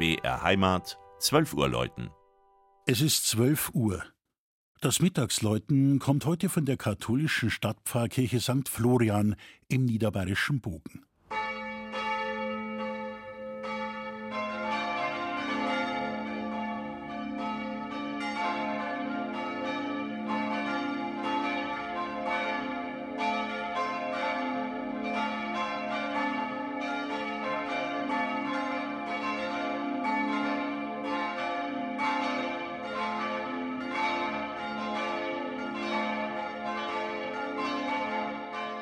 BR Heimat, 12 Uhr läuten. Es ist 12 Uhr. Das Mittagsläuten kommt heute von der katholischen Stadtpfarrkirche St. Florian im niederbayerischen Bogen.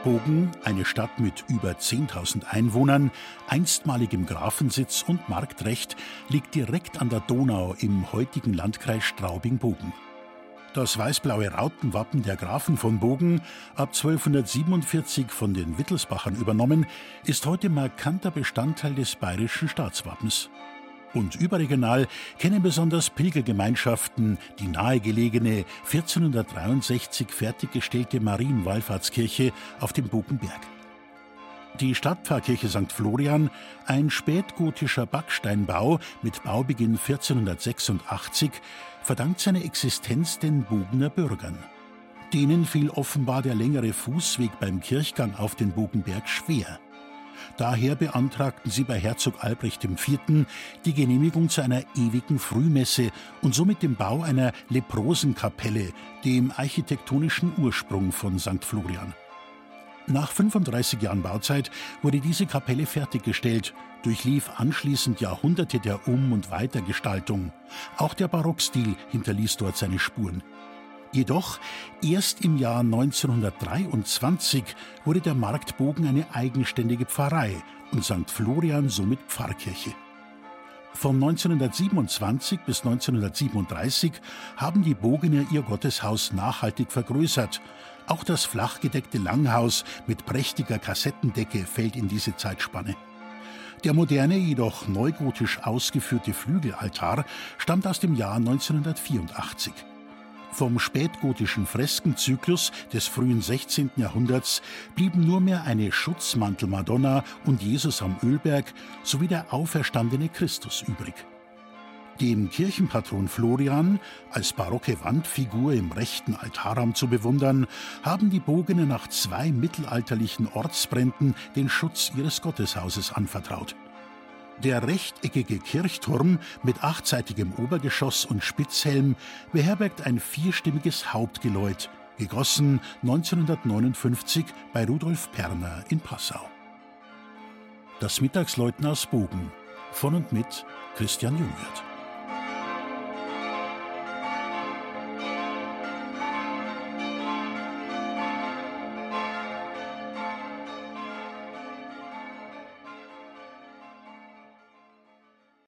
Bogen, eine Stadt mit über 10.000 Einwohnern, einstmaligem Grafensitz und Marktrecht, liegt direkt an der Donau im heutigen Landkreis Straubing-Bogen. Das weiß-blaue Rautenwappen der Grafen von Bogen, ab 1247 von den Wittelsbachern übernommen, ist heute markanter Bestandteil des bayerischen Staatswappens. Und überregional kennen besonders Pilgergemeinschaften die nahegelegene 1463 fertiggestellte Marienwallfahrtskirche auf dem Bogenberg. Die Stadtpfarrkirche St. Florian, ein spätgotischer Backsteinbau mit Baubeginn 1486, verdankt seine Existenz den Bogener Bürgern. Denen fiel offenbar der längere Fußweg beim Kirchgang auf den Bogenberg schwer. Daher beantragten sie bei Herzog Albrecht IV. die Genehmigung zu einer ewigen Frühmesse und somit dem Bau einer Leprosenkapelle, dem architektonischen Ursprung von St. Florian. Nach 35 Jahren Bauzeit wurde diese Kapelle fertiggestellt, durchlief anschließend Jahrhunderte der Um- und Weitergestaltung. Auch der Barockstil hinterließ dort seine Spuren. Jedoch erst im Jahr 1923 wurde der Marktbogen eine eigenständige Pfarrei und St. Florian somit Pfarrkirche. Von 1927 bis 1937 haben die Bogener ihr Gotteshaus nachhaltig vergrößert. Auch das flachgedeckte Langhaus mit prächtiger Kassettendecke fällt in diese Zeitspanne. Der moderne, jedoch neugotisch ausgeführte Flügelaltar stammt aus dem Jahr 1984. Vom spätgotischen Freskenzyklus des frühen 16. Jahrhunderts blieben nur mehr eine Schutzmantelmadonna und Jesus am Ölberg sowie der auferstandene Christus übrig. Dem Kirchenpatron Florian als barocke Wandfigur im rechten Altarraum zu bewundern, haben die Bogene nach zwei mittelalterlichen Ortsbränden den Schutz ihres Gotteshauses anvertraut. Der rechteckige Kirchturm mit achtseitigem Obergeschoss und Spitzhelm beherbergt ein vierstimmiges Hauptgeläut, gegossen 1959 bei Rudolf Perner in Passau. Das Mittagsläuten aus Bogen von und mit Christian Jungwirth.